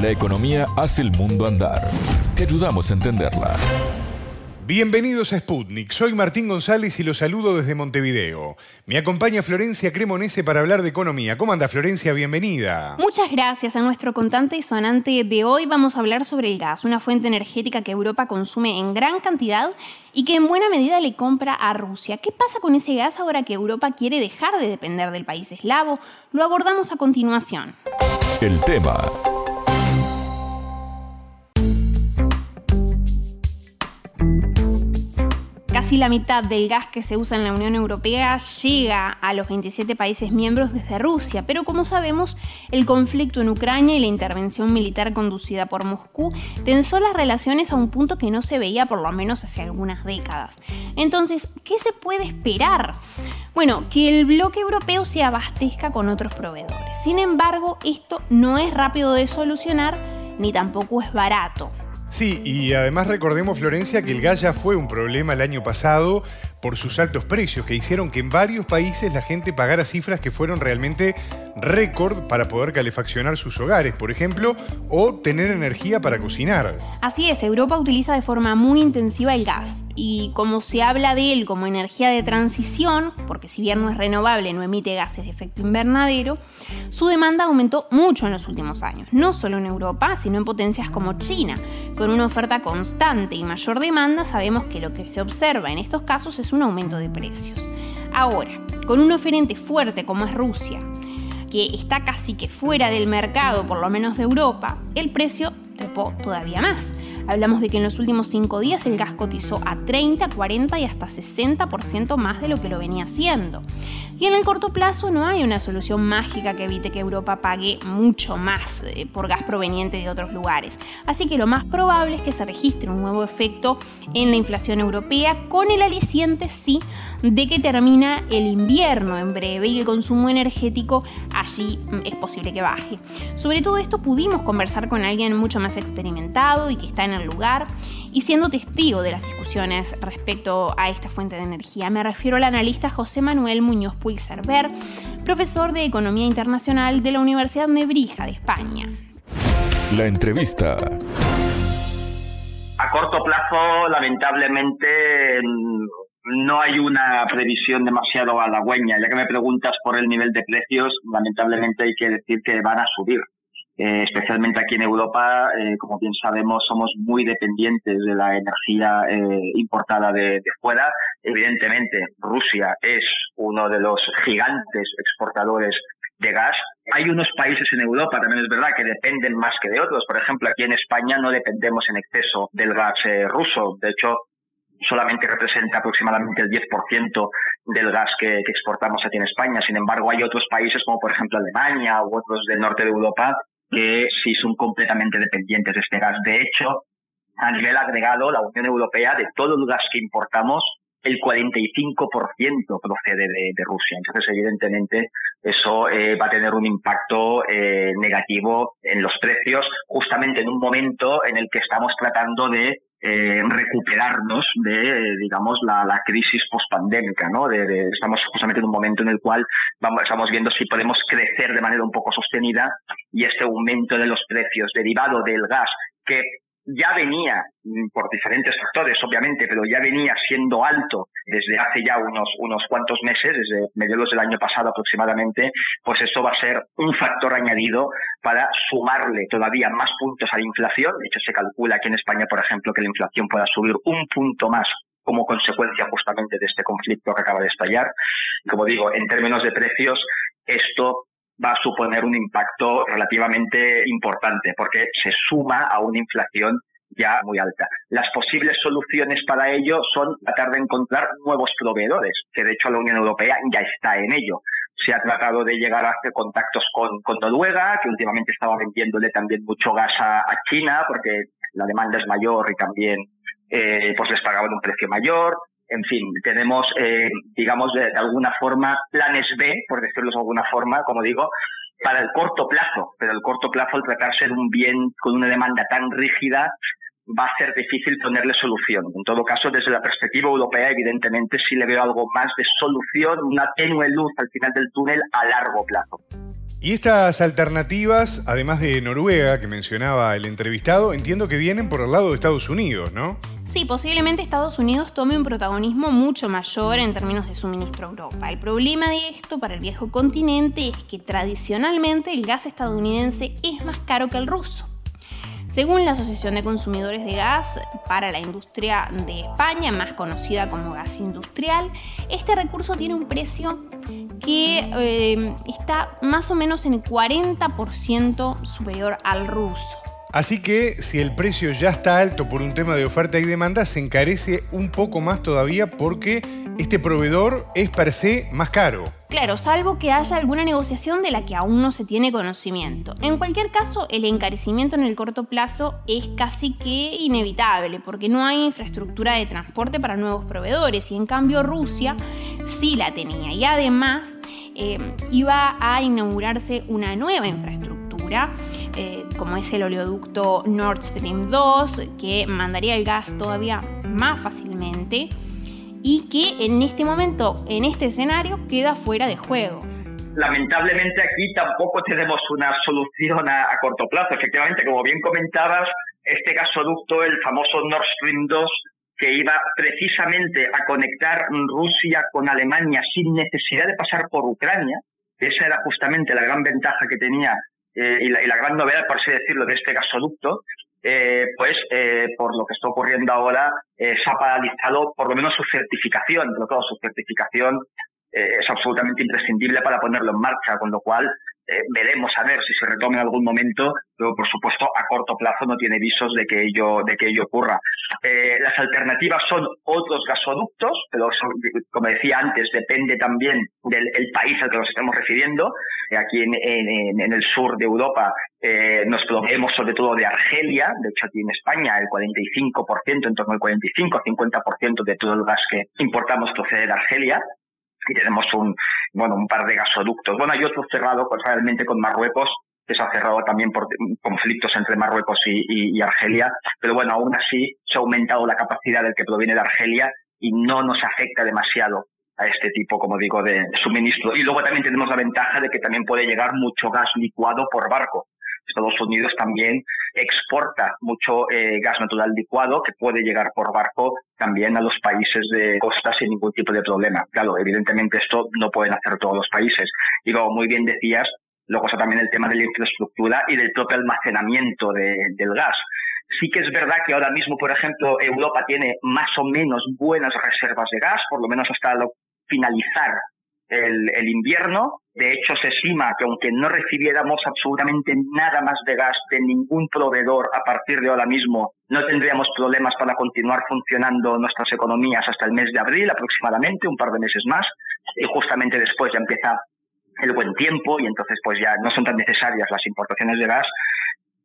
La economía hace el mundo andar. Te ayudamos a entenderla. Bienvenidos a Sputnik, soy Martín González y los saludo desde Montevideo. Me acompaña Florencia Cremonese para hablar de economía. ¿Cómo anda Florencia? Bienvenida. Muchas gracias. A nuestro contante y sonante de hoy vamos a hablar sobre el gas, una fuente energética que Europa consume en gran cantidad y que en buena medida le compra a Rusia. ¿Qué pasa con ese gas ahora que Europa quiere dejar de depender del país eslavo? Lo abordamos a continuación. El tema Casi la mitad del gas que se usa en la Unión Europea llega a los 27 países miembros desde Rusia, pero como sabemos, el conflicto en Ucrania y la intervención militar conducida por Moscú tensó las relaciones a un punto que no se veía por lo menos hace algunas décadas. Entonces, ¿qué se puede esperar? Bueno, que el bloque europeo se abastezca con otros proveedores. Sin embargo, esto no es rápido de solucionar ni tampoco es barato. Sí, y además recordemos, Florencia, que el gas ya fue un problema el año pasado por sus altos precios, que hicieron que en varios países la gente pagara cifras que fueron realmente récord para poder calefaccionar sus hogares, por ejemplo, o tener energía para cocinar. Así es, Europa utiliza de forma muy intensiva el gas, y como se habla de él como energía de transición, porque si bien no es renovable, no emite gases de efecto invernadero, su demanda aumentó mucho en los últimos años, no solo en Europa, sino en potencias como China. Con una oferta constante y mayor demanda, sabemos que lo que se observa en estos casos es un aumento de precios. Ahora, con un oferente fuerte como es Rusia, que está casi que fuera del mercado, por lo menos de Europa, el precio trepó todavía más. Hablamos de que en los últimos cinco días el gas cotizó a 30, 40 y hasta 60% más de lo que lo venía haciendo. Y en el corto plazo no hay una solución mágica que evite que Europa pague mucho más eh, por gas proveniente de otros lugares. Así que lo más probable es que se registre un nuevo efecto en la inflación europea con el aliciente, sí, de que termina el invierno en breve y el consumo energético allí mm, es posible que baje. Sobre todo esto pudimos conversar con alguien mucho más experimentado y que está en el lugar y siendo testigo de las discusiones respecto a esta fuente de energía. Me refiero al analista José Manuel Muñoz Puigcerver, profesor de Economía Internacional de la Universidad Nebrija de España. La entrevista. A corto plazo, lamentablemente, no hay una previsión demasiado halagüeña. Ya que me preguntas por el nivel de precios, lamentablemente hay que decir que van a subir. Eh, especialmente aquí en Europa, eh, como bien sabemos, somos muy dependientes de la energía eh, importada de, fuera. Evidentemente, Rusia es uno de los gigantes exportadores de gas. Hay unos países en Europa, también es verdad, que dependen más que de otros. Por ejemplo, aquí en España no dependemos en exceso del gas ruso. De hecho, solamente representa aproximadamente el 10% del gas que, que, exportamos aquí en España. Sin embargo, hay otros países como por ejemplo Alemania u otros del norte de Europa que sí son completamente dependientes de este gas. De hecho, a nivel agregado, la Unión Europea, de todo el gas que importamos, el 45% procede de, Rusia. Entonces, evidentemente, eso eh, va a tener un impacto eh, negativo en los precios, justamente en un momento en el que estamos tratando de eh, recuperarnos de, digamos, la, la crisis pospandémica, ¿no? Estamos justamente en un momento en el cual estamos viendo si podemos crecer de manera un poco sostenida y este aumento de los precios derivado del gas que ya venía, mm, por diferentes factores obviamente, pero ya venía siendo alto desde hace ya unos, unos cuantos meses, desde mediados del año pasado aproximadamente, pues eso va a ser un factor añadido para sumarle todavía más puntos a la inflación. De hecho, se calcula aquí en España, por ejemplo, que la inflación pueda subir un punto más como consecuencia justamente de este conflicto que acaba de estallar. Como digo, en términos de precios, esto va a suponer un impacto relativamente importante porque se suma a una inflación ya muy alta. Las posibles soluciones para ello son tratar de encontrar nuevos proveedores, que de hecho la Unión Europea ya está en ello. Se ha tratado de llegar a hacer contactos con, Noruega, que últimamente estaba vendiéndole también mucho gas a, China, porque la demanda es mayor y también eh, pues les pagaban un precio mayor en fin, tenemos, eh, digamos, de, alguna forma planes B, por decirlo de alguna forma, como digo, para el corto plazo, pero el corto plazo, al tratarse de un bien con una demanda tan rígida, va a ser difícil ponerle solución. En todo caso, desde la perspectiva europea, evidentemente, sí le veo algo más de solución, una tenue luz al final del túnel a largo plazo. Y estas alternativas, además de Noruega, que mencionaba el entrevistado, entiendo que vienen por el lado de Estados Unidos, ¿no? Sí, posiblemente Estados Unidos tome un protagonismo mucho mayor en términos de suministro a Europa. El problema de esto para el viejo continente es que tradicionalmente el gas estadounidense es más caro que el ruso. Según la Asociación de Consumidores de Gas para la Industria de España, más conocida como gas industrial, este recurso tiene un precio que eh, está más o menos en el 40% superior al ruso. Así que si el precio ya está alto por un tema de oferta y demanda, se encarece un poco más todavía porque este proveedor es per se más caro. Claro, salvo que haya alguna negociación de la que aún no se tiene conocimiento. En cualquier caso, el encarecimiento en el corto plazo es casi que inevitable, porque no hay infraestructura de transporte para nuevos proveedores, y en cambio Rusia sí la tenía. Y además eh, iba a inaugurarse una nueva infraestructura. Eh, como es el oleoducto Nord Stream 2, que mandaría el gas todavía más fácilmente y que en este momento, en este escenario, queda fuera de juego. Lamentablemente aquí tampoco tenemos una solución a, corto plazo. Efectivamente, como bien comentabas, este gasoducto, el famoso Nord Stream 2, que iba precisamente a conectar Rusia con Alemania sin necesidad de pasar por Ucrania, esa era justamente la gran ventaja que tenía eh, y, la, y, la, gran novedad, por así decirlo, de este gasoducto, eh, pues eh, por lo que está ocurriendo ahora eh, se ha paralizado por lo menos su certificación, pero todo su certificación es absolutamente imprescindible para ponerlo en marcha, con lo cual eh, veremos a ver si se retome en algún momento, pero por supuesto a corto plazo no tiene visos de que ello, de que ello ocurra. Eh, las alternativas son otros gasoductos, pero como decía antes, depende también del país al que nos estamos refiriendo. Eh, aquí en, el sur de Europa nos proveemos sobre todo de Argelia, de hecho aquí en España el 45%, en torno al 45-50% de todo el gas que importamos procede de Argelia y tenemos un, bueno, un par de gasoductos. Bueno, hay otro cerrado pues, realmente con Marruecos, que se ha cerrado también por conflictos entre Marruecos y, Argelia, pero bueno, aún así se ha aumentado la capacidad del que proviene de Argelia y no nos afecta demasiado a este tipo, como digo, de suministro. Y luego también tenemos la ventaja de que también puede llegar mucho gas licuado por barco. Estados Unidos también exporta mucho eh, gas natural licuado que puede llegar por barco también a los países de costa sin ningún tipo de problema. Claro, evidentemente esto no pueden hacer todos los países. Y como muy bien decías, luego está también el tema de la infraestructura y del propio almacenamiento del gas. Sí que es verdad que ahora mismo, por ejemplo, Europa tiene más o menos buenas reservas de gas, por lo menos hasta finalizar el, invierno. De hecho, se estima que aunque no recibiéramos absolutamente nada más de gas de ningún proveedor a partir de ahora mismo, no tendríamos problemas para continuar funcionando nuestras economías hasta el mes de abril aproximadamente, un par de meses más. Y justamente después ya empieza el buen tiempo y entonces pues ya no son tan necesarias las importaciones de gas.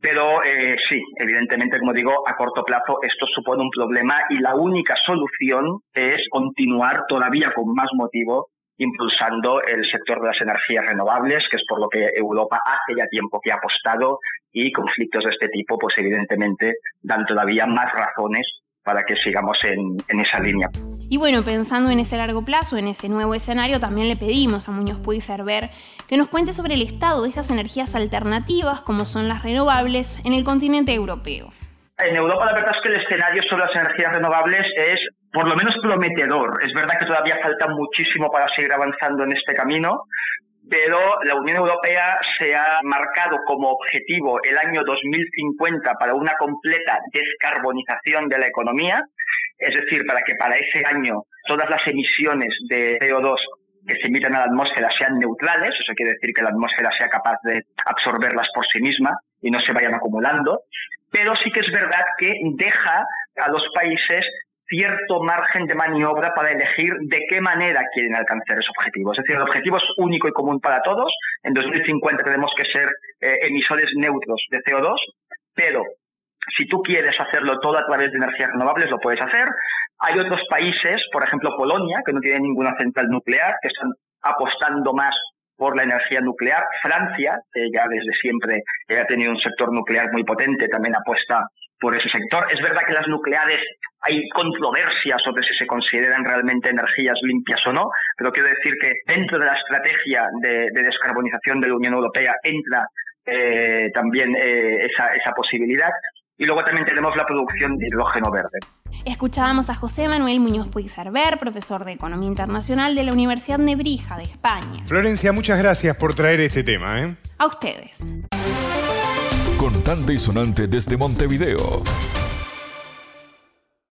Pero eh, sí, evidentemente, como digo, a corto plazo esto supone un problema y la única solución es continuar todavía con más motivo impulsando el sector de las energías renovables, que es por lo que Europa hace ya tiempo que ha apostado y conflictos de este tipo, pues evidentemente dan todavía más razones para que sigamos en, esa línea. Y bueno, pensando en ese largo plazo, en ese nuevo escenario, también le pedimos a Muñoz Puig ver que nos cuente sobre el estado de estas energías alternativas, como son las renovables, en el continente europeo. En Europa la verdad es que el escenario sobre las energías renovables es por lo menos prometedor. Es verdad que todavía falta muchísimo para seguir avanzando en este camino, pero la Unión Europea se ha marcado como objetivo el año 2050 para una completa descarbonización de la economía, es decir, para que para ese año todas las emisiones de CO2 que se emiten a la atmósfera sean neutrales, eso quiere decir que la atmósfera sea capaz de absorberlas por sí misma y no se vayan acumulando, pero sí que es verdad que deja a los países cierto margen de maniobra para elegir de qué manera quieren alcanzar ese objetivo. Es decir, el objetivo es único y común para todos. En 2050 tenemos que ser eh, emisores neutros de CO2, pero si tú quieres hacerlo todo a través de energías renovables, lo puedes hacer. Hay otros países, por ejemplo Polonia, que no tiene ninguna central nuclear, que están apostando más por la energía nuclear. Francia, que ya desde siempre ha tenido un sector nuclear muy potente, también apuesta por ese sector. Es verdad que las nucleares hay controversia sobre si se consideran realmente energías limpias o no, pero quiero decir que dentro de la estrategia de, descarbonización de la Unión Europea entra eh, también eh, esa, esa posibilidad. Y luego también tenemos la producción de hidrógeno verde. Escuchábamos a José Manuel Muñoz Puigcerver, profesor de Economía Internacional de la Universidad Nebrija de España. Florencia, muchas gracias por traer este tema. ¿eh? A ustedes. Contante y sonante desde Montevideo.